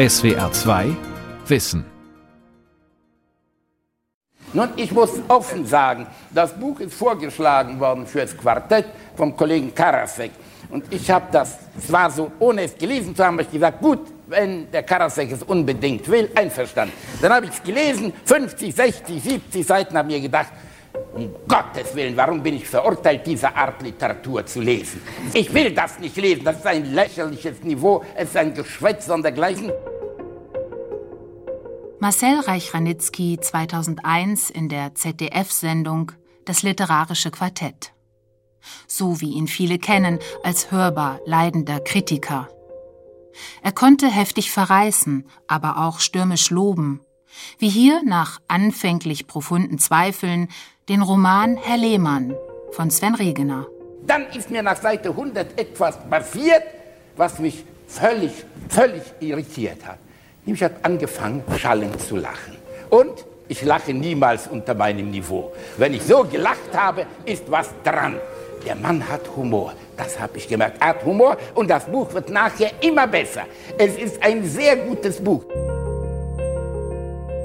SWR 2 Wissen. Nun, ich muss offen sagen, das Buch ist vorgeschlagen worden für das Quartett vom Kollegen Karasek. Und ich habe das zwar so, ohne es gelesen zu haben, ich gesagt, gut, wenn der Karasek es unbedingt will, einverstanden. Dann habe ich es gelesen, 50, 60, 70 Seiten, habe mir gedacht, um Gottes Willen, warum bin ich verurteilt, diese Art Literatur zu lesen? Ich will das nicht lesen, das ist ein lächerliches Niveau, es ist ein Geschwätz und dergleichen. Marcel Reich-Ranitzky 2001 in der ZDF-Sendung Das literarische Quartett. So wie ihn viele kennen als hörbar leidender Kritiker. Er konnte heftig verreißen, aber auch stürmisch loben, wie hier nach anfänglich profunden Zweifeln den Roman Herr Lehmann von Sven Regener. Dann ist mir nach Seite 100 etwas passiert, was mich völlig, völlig irritiert hat. Nämlich hat angefangen, schallend zu lachen. Und ich lache niemals unter meinem Niveau. Wenn ich so gelacht habe, ist was dran. Der Mann hat Humor. Das habe ich gemerkt. Er hat Humor und das Buch wird nachher immer besser. Es ist ein sehr gutes Buch.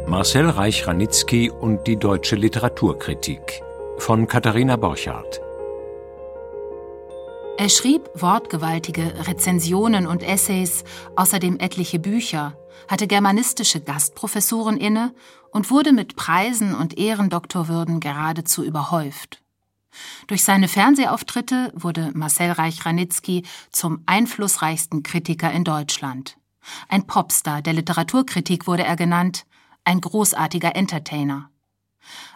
Marcel Reich-Ranitzky und die deutsche Literaturkritik von Katharina Borchardt. Er schrieb wortgewaltige Rezensionen und Essays, außerdem etliche Bücher, hatte germanistische Gastprofessuren inne und wurde mit Preisen und Ehrendoktorwürden geradezu überhäuft. Durch seine Fernsehauftritte wurde Marcel Reich-Ranitzky zum einflussreichsten Kritiker in Deutschland. Ein Popstar der Literaturkritik wurde er genannt, ein großartiger Entertainer.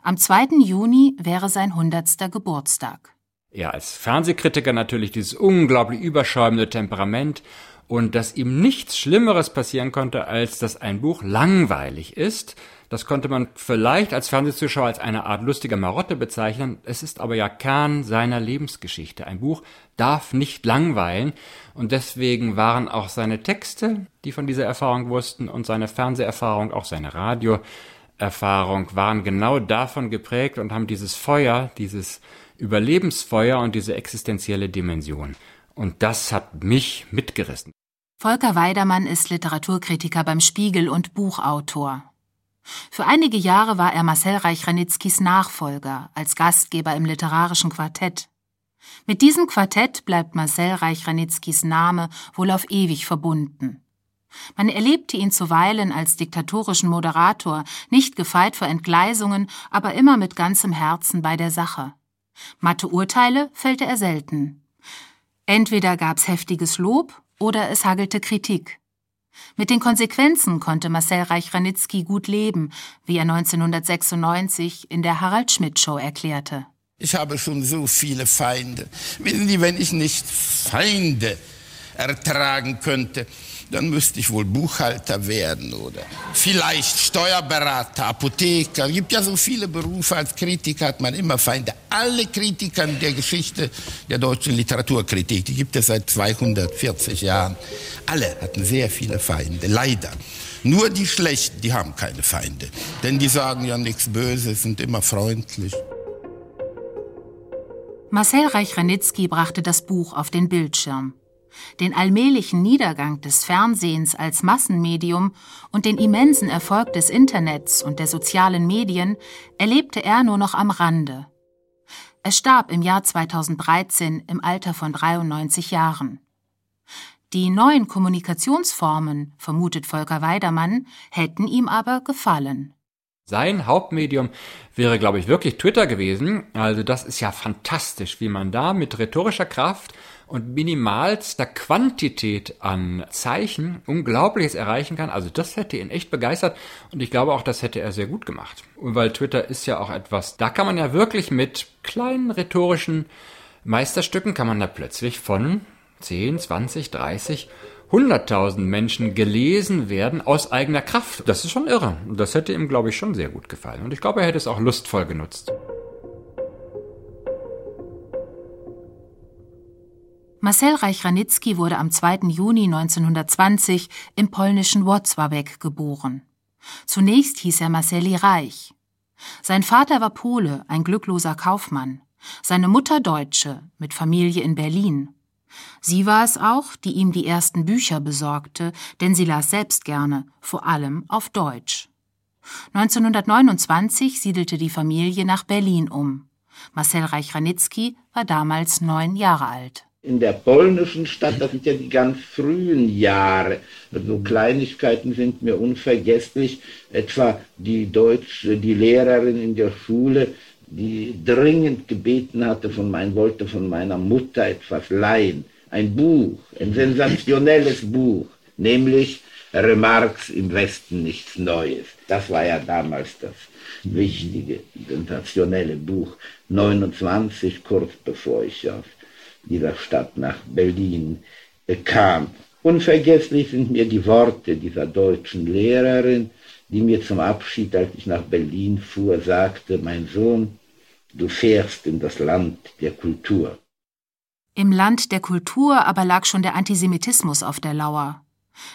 Am 2. Juni wäre sein hundertster Geburtstag. Ja, als Fernsehkritiker natürlich dieses unglaublich überschäumende Temperament und dass ihm nichts Schlimmeres passieren konnte, als dass ein Buch langweilig ist. Das konnte man vielleicht als Fernsehzuschauer als eine Art lustiger Marotte bezeichnen. Es ist aber ja Kern seiner Lebensgeschichte. Ein Buch darf nicht langweilen und deswegen waren auch seine Texte, die von dieser Erfahrung wussten und seine Fernseherfahrung, auch seine Radioerfahrung waren genau davon geprägt und haben dieses Feuer, dieses Überlebensfeuer und diese existenzielle Dimension. Und das hat mich mitgerissen. Volker Weidermann ist Literaturkritiker beim Spiegel und Buchautor. Für einige Jahre war er Marcel Reich-Ranitzkys Nachfolger als Gastgeber im literarischen Quartett. Mit diesem Quartett bleibt Marcel Reich-Ranitzkys Name wohl auf ewig verbunden. Man erlebte ihn zuweilen als diktatorischen Moderator, nicht gefeit vor Entgleisungen, aber immer mit ganzem Herzen bei der Sache. Matte Urteile fällte er selten. Entweder gab's heftiges Lob oder es hagelte Kritik. Mit den Konsequenzen konnte Marcel Reich-Ranitzky gut leben, wie er 1996 in der Harald Schmidt Show erklärte. Ich habe schon so viele Feinde. Wissen Sie, wenn ich nicht Feinde ertragen könnte, dann müsste ich wohl Buchhalter werden oder vielleicht Steuerberater, Apotheker. Es gibt ja so viele Berufe. Als Kritiker hat man immer Feinde. Alle Kritiker der Geschichte der deutschen Literaturkritik, die gibt es seit 240 Jahren, alle hatten sehr viele Feinde. Leider. Nur die Schlechten, die haben keine Feinde. Denn die sagen ja nichts Böses, sind immer freundlich. Marcel Reich-Ranitzky brachte das Buch auf den Bildschirm den allmählichen Niedergang des Fernsehens als Massenmedium und den immensen Erfolg des Internets und der sozialen Medien erlebte er nur noch am Rande. Er starb im Jahr 2013 im Alter von 93 Jahren. Die neuen Kommunikationsformen, vermutet Volker Weidermann, hätten ihm aber gefallen. Sein Hauptmedium wäre, glaube ich, wirklich Twitter gewesen. Also das ist ja fantastisch, wie man da mit rhetorischer Kraft und minimalster Quantität an Zeichen Unglaubliches erreichen kann. Also das hätte ihn echt begeistert und ich glaube auch, das hätte er sehr gut gemacht. Und weil Twitter ist ja auch etwas, da kann man ja wirklich mit kleinen rhetorischen Meisterstücken kann man da plötzlich von 10, 20, 30 100.000 Menschen gelesen werden aus eigener Kraft. Das ist schon irre. Und das hätte ihm, glaube ich, schon sehr gut gefallen. Und ich glaube, er hätte es auch lustvoll genutzt. Marcel Reich-Ranitzky wurde am 2. Juni 1920 im polnischen Włocławek geboren. Zunächst hieß er Marceli Reich. Sein Vater war Pole, ein glückloser Kaufmann. Seine Mutter Deutsche, mit Familie in Berlin. Sie war es auch, die ihm die ersten Bücher besorgte, denn sie las selbst gerne, vor allem auf Deutsch. 1929 siedelte die Familie nach Berlin um. Marcel Reich-Ranitzky war damals neun Jahre alt. In der polnischen Stadt, das sind ja die ganz frühen Jahre. So Kleinigkeiten sind mir unvergesslich. Etwa die deutsche, die Lehrerin in der Schule, die dringend gebeten hatte, von mein, wollte von meiner Mutter etwas leihen. Ein Buch, ein sensationelles Buch, nämlich Remarks im Westen nichts Neues. Das war ja damals das wichtige, sensationelle Buch. 29, kurz bevor ich aus dieser Stadt nach Berlin kam. Unvergesslich sind mir die Worte dieser deutschen Lehrerin, die mir zum Abschied, als ich nach Berlin fuhr, sagte, mein Sohn, du fährst in das Land der Kultur. Im Land der Kultur aber lag schon der Antisemitismus auf der Lauer.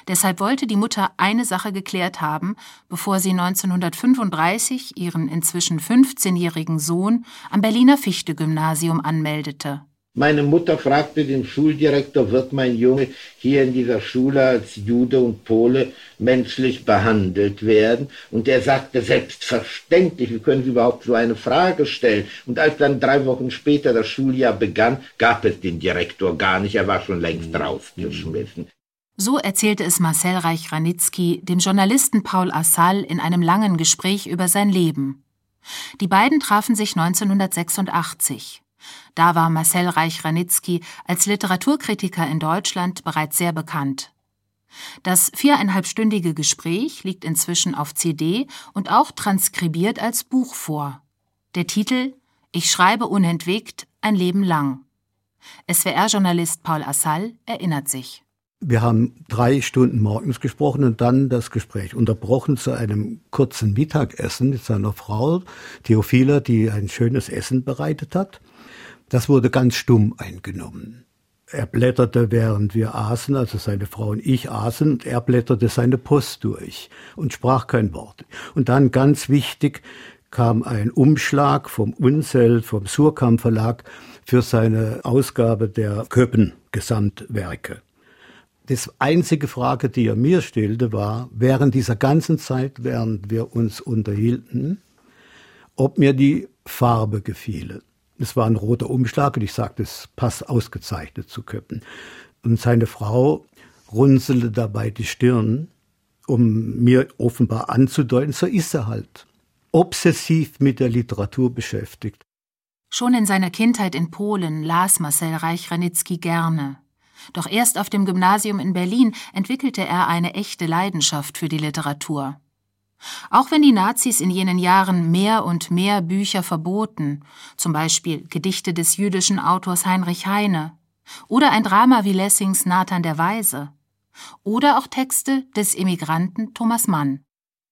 Deshalb wollte die Mutter eine Sache geklärt haben, bevor sie 1935 ihren inzwischen 15-jährigen Sohn am Berliner Fichte-Gymnasium anmeldete. Meine Mutter fragte den Schuldirektor, wird mein Junge hier in dieser Schule als Jude und Pole menschlich behandelt werden? Und er sagte, selbstverständlich, wie können Sie überhaupt so eine Frage stellen? Und als dann drei Wochen später das Schuljahr begann, gab es den Direktor gar nicht, er war schon längst rausgeschmissen. So erzählte es Marcel Reich-Ranitzky dem Journalisten Paul Assal in einem langen Gespräch über sein Leben. Die beiden trafen sich 1986. Da war Marcel Reich-Ranitzky als Literaturkritiker in Deutschland bereits sehr bekannt. Das viereinhalbstündige Gespräch liegt inzwischen auf CD und auch transkribiert als Buch vor. Der Titel Ich schreibe unentwegt ein Leben lang. SWR-Journalist Paul Assal erinnert sich. Wir haben drei Stunden morgens gesprochen und dann das Gespräch unterbrochen zu einem kurzen Mittagessen mit seiner Frau Theophila, die ein schönes Essen bereitet hat. Das wurde ganz stumm eingenommen. Er blätterte, während wir aßen, also seine Frau und ich aßen, und er blätterte seine Post durch und sprach kein Wort. Und dann ganz wichtig kam ein Umschlag vom Unsel, vom Surkamp Verlag für seine Ausgabe der Köppen Gesamtwerke. Das einzige Frage, die er mir stellte, war, während dieser ganzen Zeit, während wir uns unterhielten, ob mir die Farbe gefiele. Es war ein roter Umschlag und ich sagte, es passt ausgezeichnet zu Köppen. Und seine Frau runzelte dabei die Stirn, um mir offenbar anzudeuten, so ist er halt. Obsessiv mit der Literatur beschäftigt. Schon in seiner Kindheit in Polen las Marcel Reich-Ranitzky gerne. Doch erst auf dem Gymnasium in Berlin entwickelte er eine echte Leidenschaft für die Literatur. Auch wenn die Nazis in jenen Jahren mehr und mehr Bücher verboten, zum Beispiel Gedichte des jüdischen Autors Heinrich Heine oder ein Drama wie Lessings Nathan der Weise oder auch Texte des Emigranten Thomas Mann.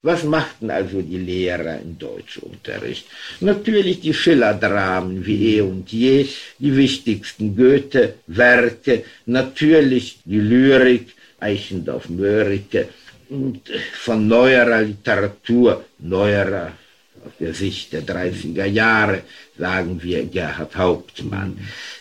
Was machten also die Lehrer im Deutschunterricht? Natürlich die Schiller-Dramen wie Eh und Je, die wichtigsten Goethe-Werke, natürlich die Lyrik, Eichendorff-Mörike, von neuerer Literatur, neuerer aus der Sicht der 30er Jahre, sagen wir Gerhard Hauptmann.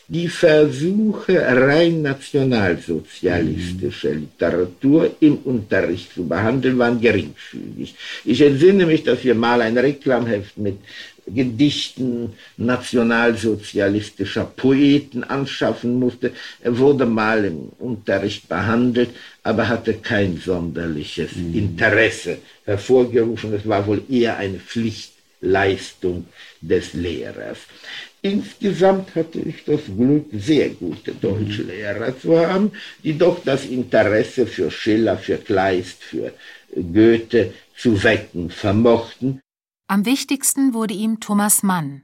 Die Versuche, rein nationalsozialistische Literatur im Unterricht zu behandeln, waren geringfügig. Ich entsinne mich, dass wir mal ein Reklamheft mit Gedichten nationalsozialistischer Poeten anschaffen musste. Er wurde mal im Unterricht behandelt, aber hatte kein sonderliches mhm. Interesse hervorgerufen. Es war wohl eher eine Pflichtleistung des Lehrers. Insgesamt hatte ich das Glück, sehr gute Deutschlehrer zu haben, die doch das Interesse für Schiller, für Kleist, für Goethe zu wecken vermochten. Am wichtigsten wurde ihm Thomas Mann.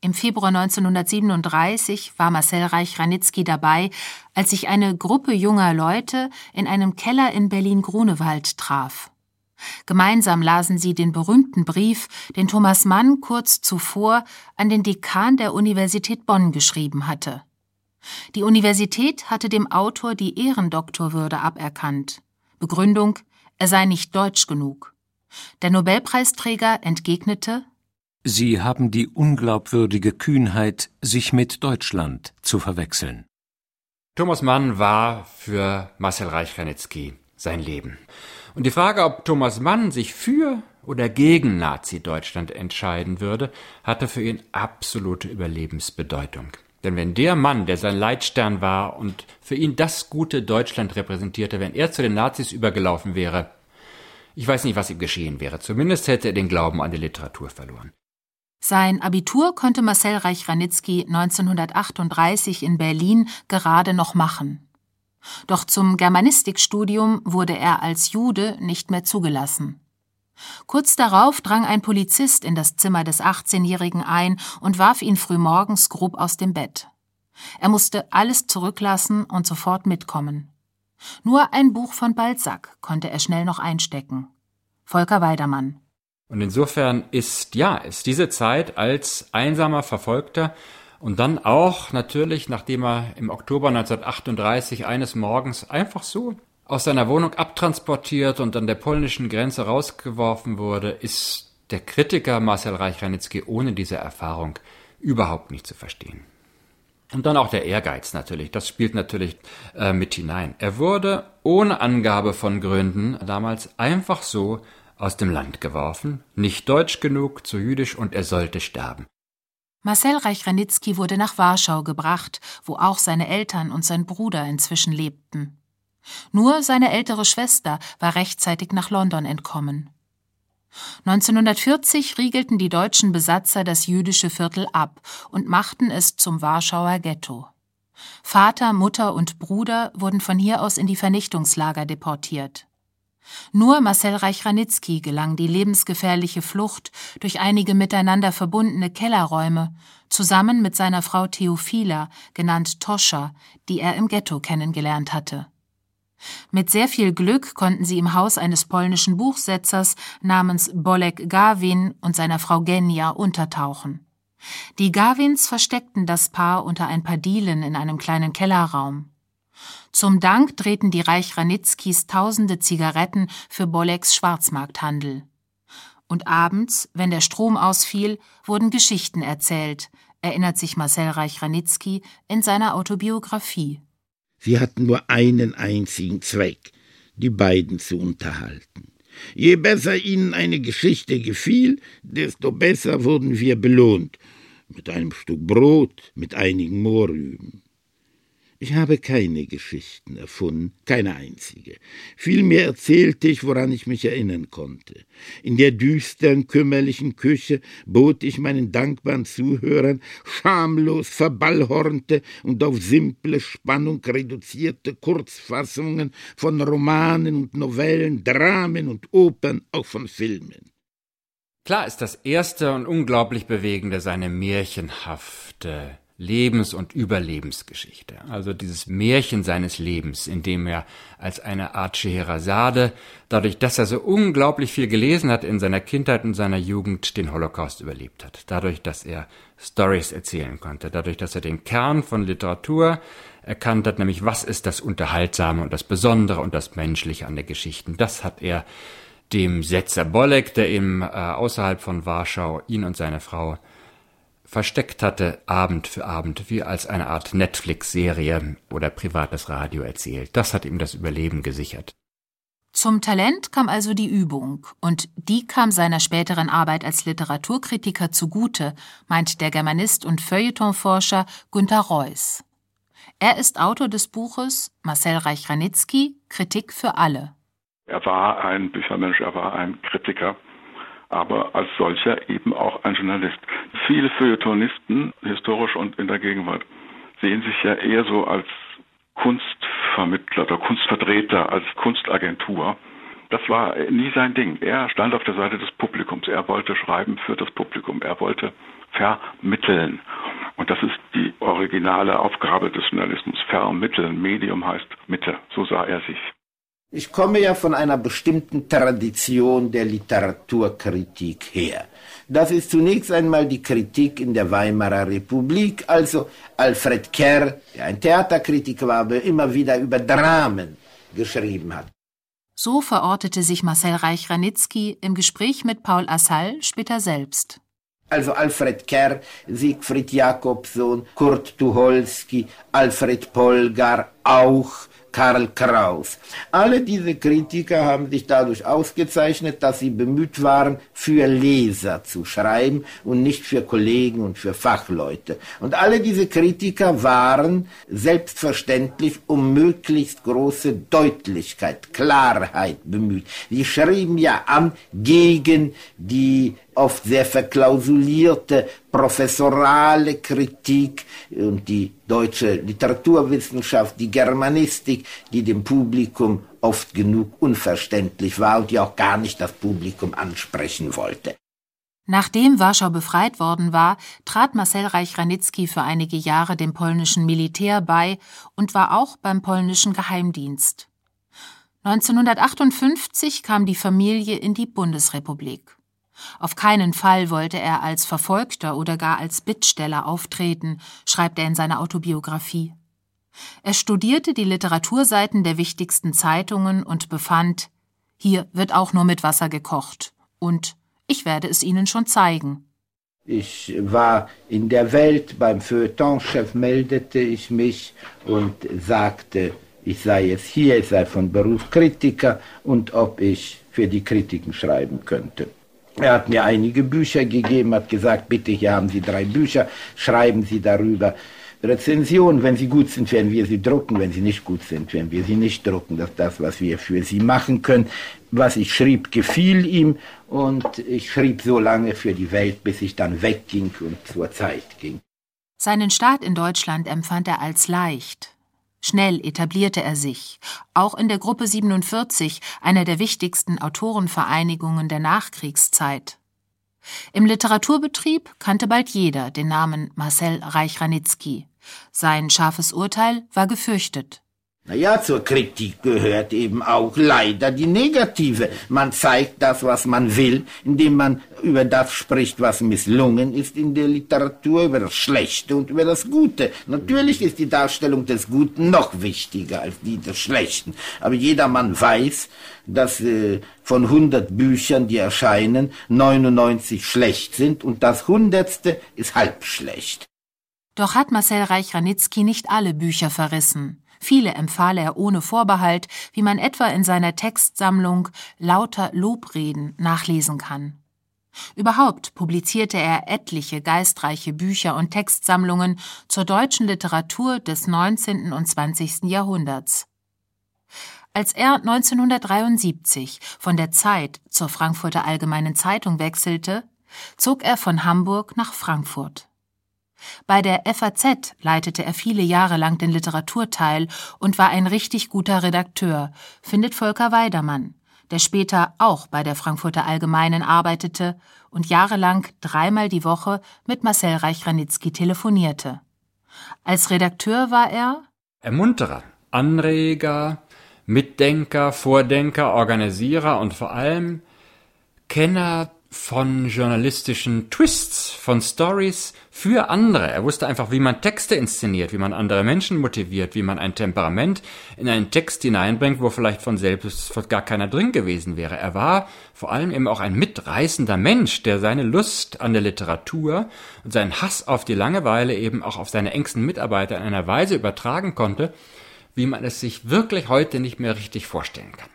Im Februar 1937 war Marcel Reich-Ranitzky dabei, als sich eine Gruppe junger Leute in einem Keller in Berlin-Grunewald traf. Gemeinsam lasen sie den berühmten Brief, den Thomas Mann kurz zuvor an den Dekan der Universität Bonn geschrieben hatte. Die Universität hatte dem Autor die Ehrendoktorwürde aberkannt. Begründung, er sei nicht deutsch genug. Der Nobelpreisträger entgegnete Sie haben die unglaubwürdige Kühnheit, sich mit Deutschland zu verwechseln. Thomas Mann war für Marcel Reich-Ranitzky sein Leben. Und die Frage, ob Thomas Mann sich für oder gegen Nazi-Deutschland entscheiden würde, hatte für ihn absolute Überlebensbedeutung. Denn wenn der Mann, der sein Leitstern war und für ihn das gute Deutschland repräsentierte, wenn er zu den Nazis übergelaufen wäre, ich weiß nicht, was ihm geschehen wäre. Zumindest hätte er den Glauben an die Literatur verloren. Sein Abitur konnte Marcel Reich-Ranitzky 1938 in Berlin gerade noch machen. Doch zum Germanistikstudium wurde er als Jude nicht mehr zugelassen. Kurz darauf drang ein Polizist in das Zimmer des 18-Jährigen ein und warf ihn frühmorgens grob aus dem Bett. Er musste alles zurücklassen und sofort mitkommen. Nur ein Buch von Balzac konnte er schnell noch einstecken. Volker Weidermann. Und insofern ist, ja, ist diese Zeit als einsamer Verfolgter und dann auch natürlich, nachdem er im Oktober 1938 eines Morgens einfach so aus seiner Wohnung abtransportiert und an der polnischen Grenze rausgeworfen wurde, ist der Kritiker Marcel Reich-Ranitzky ohne diese Erfahrung überhaupt nicht zu verstehen. Und dann auch der Ehrgeiz natürlich, das spielt natürlich äh, mit hinein. Er wurde ohne Angabe von Gründen damals einfach so aus dem Land geworfen, nicht deutsch genug, zu jüdisch und er sollte sterben. Marcel Reich-Ranitzky wurde nach Warschau gebracht, wo auch seine Eltern und sein Bruder inzwischen lebten. Nur seine ältere Schwester war rechtzeitig nach London entkommen. 1940 riegelten die deutschen Besatzer das jüdische Viertel ab und machten es zum Warschauer Ghetto. Vater, Mutter und Bruder wurden von hier aus in die Vernichtungslager deportiert. Nur Marcel Reich-Ranitzky gelang die lebensgefährliche Flucht durch einige miteinander verbundene Kellerräume, zusammen mit seiner Frau Theophila, genannt Toscha, die er im Ghetto kennengelernt hatte. Mit sehr viel Glück konnten sie im Haus eines polnischen Buchsetzers namens Bolek Gawin und seiner Frau Genia untertauchen. Die Gawins versteckten das Paar unter ein paar Dielen in einem kleinen Kellerraum. Zum Dank drehten die Reich Ranitzkis tausende Zigaretten für Boleks Schwarzmarkthandel. Und abends, wenn der Strom ausfiel, wurden Geschichten erzählt, erinnert sich Marcel Reich-Ranitzky in seiner Autobiografie. Sie hatten nur einen einzigen Zweck, die beiden zu unterhalten. Je besser ihnen eine Geschichte gefiel, desto besser wurden wir belohnt. Mit einem Stück Brot, mit einigen Mohrrüben. Ich habe keine Geschichten erfunden, keine einzige. Vielmehr erzählte ich, woran ich mich erinnern konnte. In der düsteren, kümmerlichen Küche bot ich meinen dankbaren Zuhörern schamlos verballhornte und auf simple Spannung reduzierte Kurzfassungen von Romanen und Novellen, Dramen und Opern, auch von Filmen. Klar ist das erste und unglaublich bewegende seine märchenhafte Lebens- und Überlebensgeschichte. Also dieses Märchen seines Lebens, in dem er als eine Art Scheherazade, dadurch, dass er so unglaublich viel gelesen hat in seiner Kindheit und seiner Jugend, den Holocaust überlebt hat. Dadurch, dass er Stories erzählen konnte. Dadurch, dass er den Kern von Literatur erkannt hat, nämlich was ist das Unterhaltsame und das Besondere und das Menschliche an der Geschichte. Das hat er dem Setzer Bolek, der ihm äh, außerhalb von Warschau ihn und seine Frau versteckt hatte, Abend für Abend, wie als eine Art Netflix-Serie oder privates Radio erzählt. Das hat ihm das Überleben gesichert. Zum Talent kam also die Übung, und die kam seiner späteren Arbeit als Literaturkritiker zugute, meint der Germanist und Feuilletonforscher Günter Reuss. Er ist Autor des Buches Marcel Reich-Ranitzky Kritik für alle. Er war ein Büchermensch, er war ein Kritiker aber als solcher eben auch ein Journalist. Viele Feuilletonisten, historisch und in der Gegenwart, sehen sich ja eher so als Kunstvermittler oder Kunstvertreter, als Kunstagentur. Das war nie sein Ding. Er stand auf der Seite des Publikums. Er wollte schreiben für das Publikum. Er wollte vermitteln. Und das ist die originale Aufgabe des Journalismus. Vermitteln. Medium heißt Mitte. So sah er sich. Ich komme ja von einer bestimmten Tradition der Literaturkritik her. Das ist zunächst einmal die Kritik in der Weimarer Republik, also Alfred Kerr, der ein Theaterkritiker war, aber immer wieder über Dramen geschrieben hat. So verortete sich Marcel Reich-Ranitzky im Gespräch mit Paul Assal später selbst. Also Alfred Kerr, Siegfried Jakobson, Kurt Tucholsky, Alfred Polgar, auch Karl Kraus. Alle diese Kritiker haben sich dadurch ausgezeichnet, dass sie bemüht waren, für Leser zu schreiben und nicht für Kollegen und für Fachleute. Und alle diese Kritiker waren selbstverständlich um möglichst große Deutlichkeit, Klarheit bemüht. Sie schrieben ja an gegen die oft sehr verklausulierte professorale Kritik und die deutsche Literaturwissenschaft, die Germanistik, die dem Publikum oft genug unverständlich war und die auch gar nicht das Publikum ansprechen wollte. Nachdem Warschau befreit worden war, trat Marcel Reich-Ranitzky für einige Jahre dem polnischen Militär bei und war auch beim polnischen Geheimdienst. 1958 kam die Familie in die Bundesrepublik. Auf keinen Fall wollte er als Verfolgter oder gar als Bittsteller auftreten, schreibt er in seiner Autobiografie. Er studierte die Literaturseiten der wichtigsten Zeitungen und befand, hier wird auch nur mit Wasser gekocht und ich werde es Ihnen schon zeigen. Ich war in der Welt, beim Feuilletonchef meldete ich mich und sagte, ich sei jetzt hier, ich sei von Beruf Kritiker und ob ich für die Kritiken schreiben könnte. Er hat mir einige Bücher gegeben, hat gesagt, bitte, hier haben Sie drei Bücher, schreiben Sie darüber Rezensionen. Wenn sie gut sind, werden wir sie drucken. Wenn sie nicht gut sind, werden wir sie nicht drucken. Das ist das, was wir für sie machen können. Was ich schrieb, gefiel ihm und ich schrieb so lange für die Welt, bis ich dann wegging und zur Zeit ging. Seinen Start in Deutschland empfand er als leicht. Schnell etablierte er sich, auch in der Gruppe 47, einer der wichtigsten Autorenvereinigungen der Nachkriegszeit. Im Literaturbetrieb kannte bald jeder den Namen Marcel Reich-Ranitzky. Sein scharfes Urteil war gefürchtet. Naja, zur Kritik gehört eben auch leider die negative. Man zeigt das, was man will, indem man über das spricht, was misslungen ist in der Literatur, über das Schlechte und über das Gute. Natürlich ist die Darstellung des Guten noch wichtiger als die des Schlechten. Aber jedermann weiß, dass äh, von 100 Büchern, die erscheinen, 99 schlecht sind und das Hundertste ist halb schlecht. Doch hat Marcel Reich-Ranitzky nicht alle Bücher verrissen. Viele empfahl er ohne Vorbehalt, wie man etwa in seiner Textsammlung Lauter Lobreden nachlesen kann. Überhaupt publizierte er etliche geistreiche Bücher und Textsammlungen zur deutschen Literatur des 19. und 20. Jahrhunderts. Als er 1973 von der Zeit zur Frankfurter Allgemeinen Zeitung wechselte, zog er von Hamburg nach Frankfurt. Bei der FAZ leitete er viele Jahre lang den Literaturteil und war ein richtig guter Redakteur, findet Volker Weidermann, der später auch bei der Frankfurter Allgemeinen arbeitete und jahrelang dreimal die Woche mit Marcel Reich-Ranitzky telefonierte. Als Redakteur war er Ermunterer, Anreger, Mitdenker, Vordenker, Organisierer und vor allem Kenner von journalistischen Twists, von Stories für andere. Er wusste einfach, wie man Texte inszeniert, wie man andere Menschen motiviert, wie man ein Temperament in einen Text hineinbringt, wo vielleicht von selbst gar keiner drin gewesen wäre. Er war vor allem eben auch ein mitreißender Mensch, der seine Lust an der Literatur und seinen Hass auf die Langeweile eben auch auf seine engsten Mitarbeiter in einer Weise übertragen konnte, wie man es sich wirklich heute nicht mehr richtig vorstellen kann.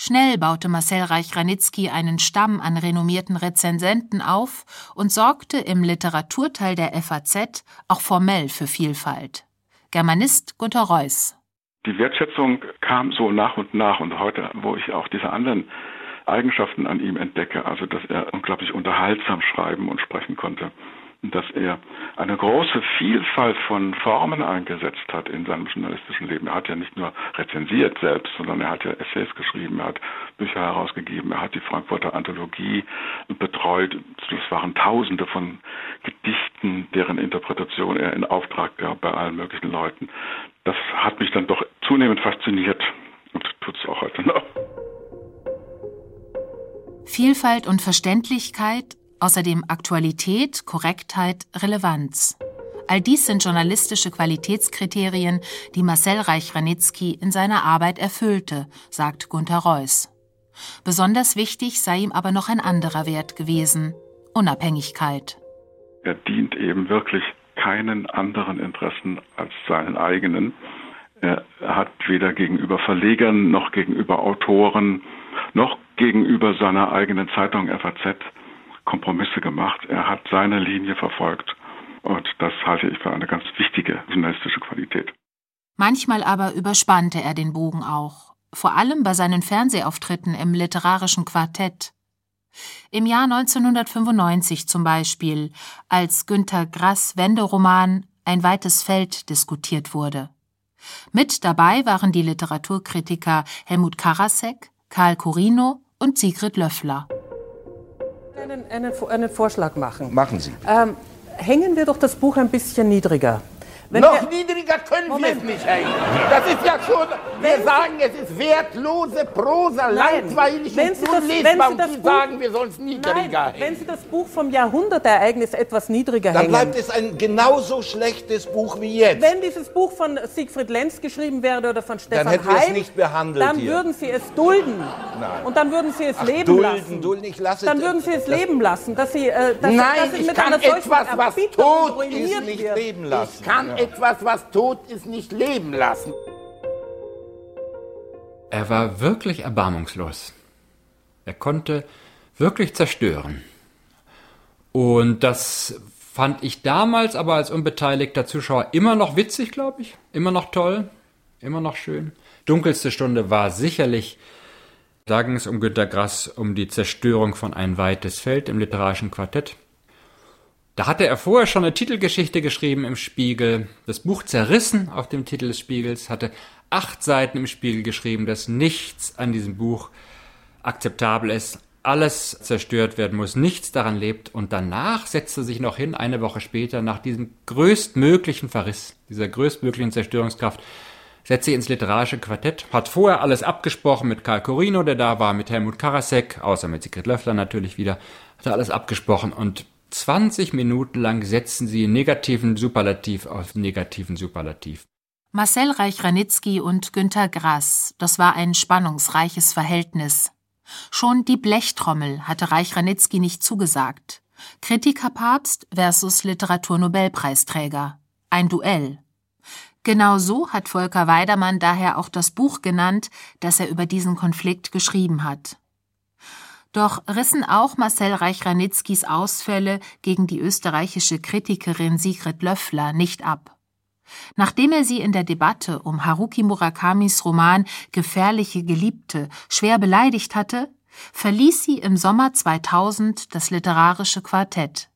Schnell baute Marcel Reich-Ranitzky einen Stamm an renommierten Rezensenten auf und sorgte im Literaturteil der FAZ auch formell für Vielfalt. Germanist Gunter Reuss. Die Wertschätzung kam so nach und nach und heute, wo ich auch diese anderen Eigenschaften an ihm entdecke, also dass er unglaublich unterhaltsam schreiben und sprechen konnte, dass er eine große Vielfalt von Formen eingesetzt hat in seinem journalistischen Leben. Er hat ja nicht nur rezensiert selbst, sondern er hat ja Essays geschrieben, er hat Bücher herausgegeben, er hat die Frankfurter Anthologie betreut. Das waren Tausende von Gedichten, deren Interpretation er in Auftrag gab bei allen möglichen Leuten. Das hat mich dann doch zunehmend fasziniert und tut es auch heute noch. Vielfalt und Verständlichkeit Außerdem Aktualität, Korrektheit, Relevanz. All dies sind journalistische Qualitätskriterien, die Marcel Reich-Ranitzky in seiner Arbeit erfüllte, sagt Gunther Reuss. Besonders wichtig sei ihm aber noch ein anderer Wert gewesen, Unabhängigkeit. Er dient eben wirklich keinen anderen Interessen als seinen eigenen. Er hat weder gegenüber Verlegern noch gegenüber Autoren noch gegenüber seiner eigenen Zeitung FAZ Kompromisse gemacht. Er hat seine Linie verfolgt und das halte ich für eine ganz wichtige journalistische Qualität. Manchmal aber überspannte er den Bogen auch, vor allem bei seinen Fernsehauftritten im literarischen Quartett. Im Jahr 1995 zum Beispiel, als Günter Grass Wenderoman Ein weites Feld diskutiert wurde. Mit dabei waren die Literaturkritiker Helmut Karasek, Karl Corino und Sigrid Löffler. Einen, einen, einen Vorschlag machen. Machen Sie. Ähm, hängen wir doch das Buch ein bisschen niedriger. Wenn Noch wir, niedriger können Moment. wir es nicht hängen. Das ist ja schon, wir sagen, es ist wertlose Prosa, Nein. langweilig wenn und Sie das, unlesbar. und Sie sagen, wir sollen es niedriger hängen. Wenn Sie das Buch vom Jahrhundertereignis etwas niedriger Dann hängen... Dann bleibt es ein genauso schlechtes Buch wie jetzt. Wenn dieses Buch von Siegfried Lenz geschrieben wäre oder von Stefan dann hätten Heim... es nicht behandelt Dann hier. würden Sie es dulden. Nein. Und dann würden Sie es Ach, leben dulden, lassen. Dulden, ich lasse dann würden Sie es leben lassen. Dass Sie, äh, dass, Nein, dass Sie ich mit kann etwas, was tot ist, nicht wird. leben lassen. Ich kann. Etwas, was tot ist, nicht leben lassen. Er war wirklich erbarmungslos. Er konnte wirklich zerstören. Und das fand ich damals aber als unbeteiligter Zuschauer immer noch witzig, glaube ich. Immer noch toll. Immer noch schön. Dunkelste Stunde war sicherlich, da ging es um Günter Grass, um die Zerstörung von Ein weites Feld im literarischen Quartett. Da hatte er vorher schon eine Titelgeschichte geschrieben im Spiegel, das Buch zerrissen auf dem Titel des Spiegels, hatte acht Seiten im Spiegel geschrieben, dass nichts an diesem Buch akzeptabel ist, alles zerstört werden muss, nichts daran lebt. Und danach setzte sich noch hin, eine Woche später, nach diesem größtmöglichen Verriss, dieser größtmöglichen Zerstörungskraft, setzt sich ins literarische Quartett, hat vorher alles abgesprochen mit Karl Corino, der da war, mit Helmut Karasek, außer mit Sigrid Löffler natürlich wieder, hat er alles abgesprochen und 20 Minuten lang setzen sie negativen Superlativ auf negativen Superlativ. Marcel Reich-Ranitzky und Günter Grass, das war ein spannungsreiches Verhältnis. Schon die Blechtrommel hatte Reich-Ranitzky nicht zugesagt. Kritikerpapst versus Literaturnobelpreisträger. Ein Duell. Genau so hat Volker Weidermann daher auch das Buch genannt, das er über diesen Konflikt geschrieben hat. Doch rissen auch Marcel Reich-Ranitzkys Ausfälle gegen die österreichische Kritikerin Sigrid Löffler nicht ab. Nachdem er sie in der Debatte um Haruki Murakamis Roman Gefährliche Geliebte schwer beleidigt hatte, verließ sie im Sommer 2000 das literarische Quartett.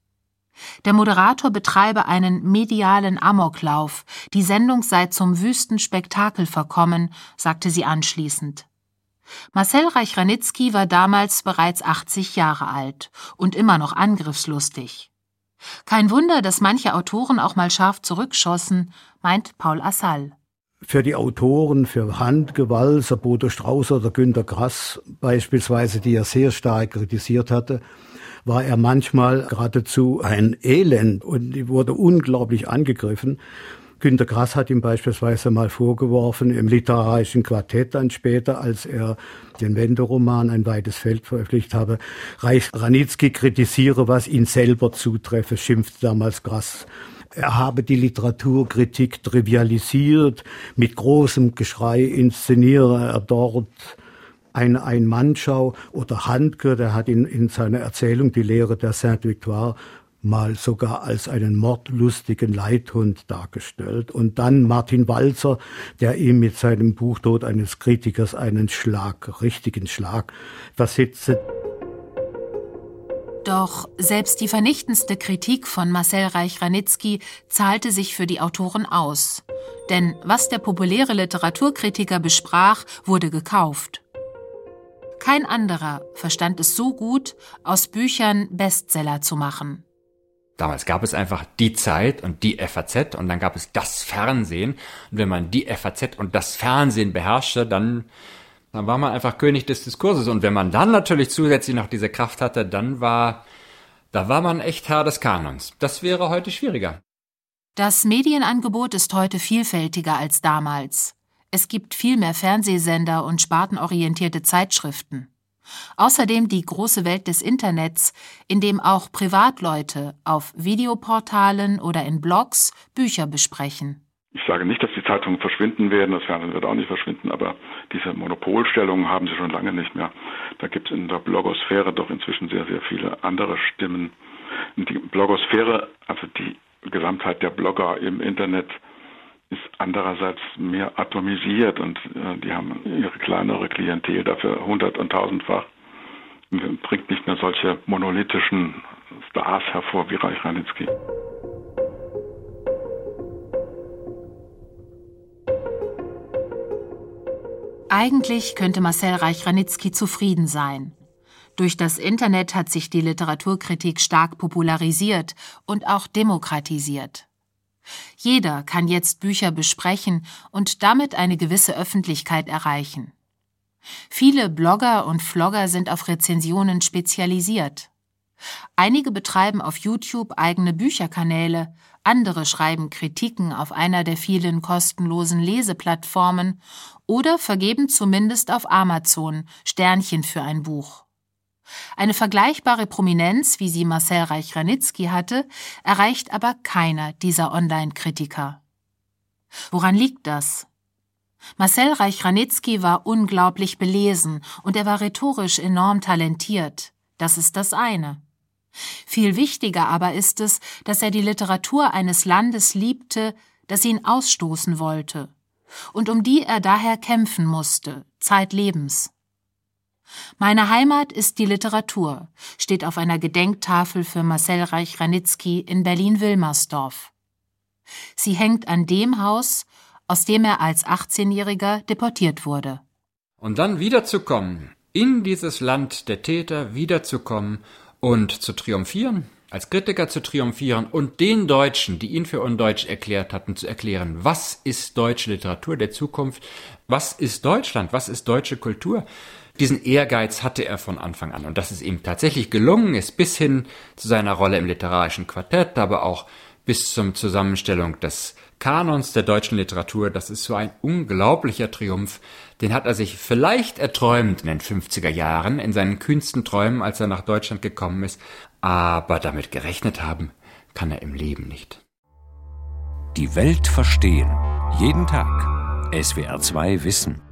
Der Moderator betreibe einen medialen Amoklauf, die Sendung sei zum wüsten Spektakel verkommen, sagte sie anschließend. Marcel Reich-Ranitzky war damals bereits 80 Jahre alt und immer noch angriffslustig. Kein Wunder, dass manche Autoren auch mal scharf zurückschossen, meint Paul Assal. Für die Autoren, für Handgewalser, Bodo Strauß oder Günter Grass beispielsweise, die er sehr stark kritisiert hatte, war er manchmal geradezu ein Elend und wurde unglaublich angegriffen. Günter Grass hat ihm beispielsweise mal vorgeworfen, im literarischen Quartett dann später, als er den Wenderoman Ein weites Feld veröffentlicht habe, Reich Ranitzky kritisiere, was ihn selber zutreffe, schimpfte damals Grass. Er habe die Literaturkritik trivialisiert, mit großem Geschrei inszeniere er dort eine Ein-Mann-Schau oder Handke, der hat in, in seiner Erzählung die Lehre der Saint-Victoire mal sogar als einen mordlustigen Leithund dargestellt. Und dann Martin Walzer, der ihm mit seinem Buch Tod eines Kritikers einen Schlag, richtigen Schlag versetzte. Doch selbst die vernichtendste Kritik von Marcel Reich-Ranitzky zahlte sich für die Autoren aus. Denn was der populäre Literaturkritiker besprach, wurde gekauft. Kein anderer verstand es so gut, aus Büchern Bestseller zu machen. Damals gab es einfach die Zeit und die FAZ und dann gab es das Fernsehen. Und wenn man die FAZ und das Fernsehen beherrschte, dann, dann war man einfach König des Diskurses. Und wenn man dann natürlich zusätzlich noch diese Kraft hatte, dann war, da war man echt Herr des Kanons. Das wäre heute schwieriger. Das Medienangebot ist heute vielfältiger als damals. Es gibt viel mehr Fernsehsender und spartenorientierte Zeitschriften. Außerdem die große Welt des Internets, in dem auch Privatleute auf Videoportalen oder in Blogs Bücher besprechen. Ich sage nicht, dass die Zeitungen verschwinden werden, das Fernsehen wird auch nicht verschwinden, aber diese Monopolstellung haben sie schon lange nicht mehr. Da gibt es in der Blogosphäre doch inzwischen sehr, sehr viele andere Stimmen. Die Blogosphäre, also die Gesamtheit der Blogger im Internet, ist andererseits mehr atomisiert und äh, die haben ihre kleinere Klientel dafür hundert- und tausendfach. Bringt nicht mehr solche monolithischen Stars hervor wie Reich Ranitzky. Eigentlich könnte Marcel Reich-Ranitzky zufrieden sein. Durch das Internet hat sich die Literaturkritik stark popularisiert und auch demokratisiert. Jeder kann jetzt Bücher besprechen und damit eine gewisse Öffentlichkeit erreichen. Viele Blogger und Vlogger sind auf Rezensionen spezialisiert. Einige betreiben auf YouTube eigene Bücherkanäle, andere schreiben Kritiken auf einer der vielen kostenlosen Leseplattformen oder vergeben zumindest auf Amazon Sternchen für ein Buch. Eine vergleichbare Prominenz, wie sie Marcel Reich-Ranitzky hatte, erreicht aber keiner dieser Online-Kritiker. Woran liegt das? Marcel Reich-Ranitzky war unglaublich belesen und er war rhetorisch enorm talentiert. Das ist das eine. Viel wichtiger aber ist es, dass er die Literatur eines Landes liebte, das ihn ausstoßen wollte und um die er daher kämpfen musste, zeitlebens. Meine Heimat ist die Literatur, steht auf einer Gedenktafel für Marcel Reich-Ranitzky in Berlin-Wilmersdorf. Sie hängt an dem Haus, aus dem er als 18-Jähriger deportiert wurde. Und dann wiederzukommen, in dieses Land der Täter wiederzukommen und zu triumphieren, als Kritiker zu triumphieren und den Deutschen, die ihn für undeutsch erklärt hatten, zu erklären, was ist deutsche Literatur der Zukunft, was ist Deutschland, was ist deutsche Kultur. Diesen Ehrgeiz hatte er von Anfang an und dass es ihm tatsächlich gelungen ist, bis hin zu seiner Rolle im literarischen Quartett, aber auch bis zur Zusammenstellung des Kanons der deutschen Literatur, das ist so ein unglaublicher Triumph. Den hat er sich vielleicht erträumt in den 50er Jahren, in seinen kühnsten Träumen, als er nach Deutschland gekommen ist, aber damit gerechnet haben kann er im Leben nicht. Die Welt verstehen. Jeden Tag. SWR 2 Wissen.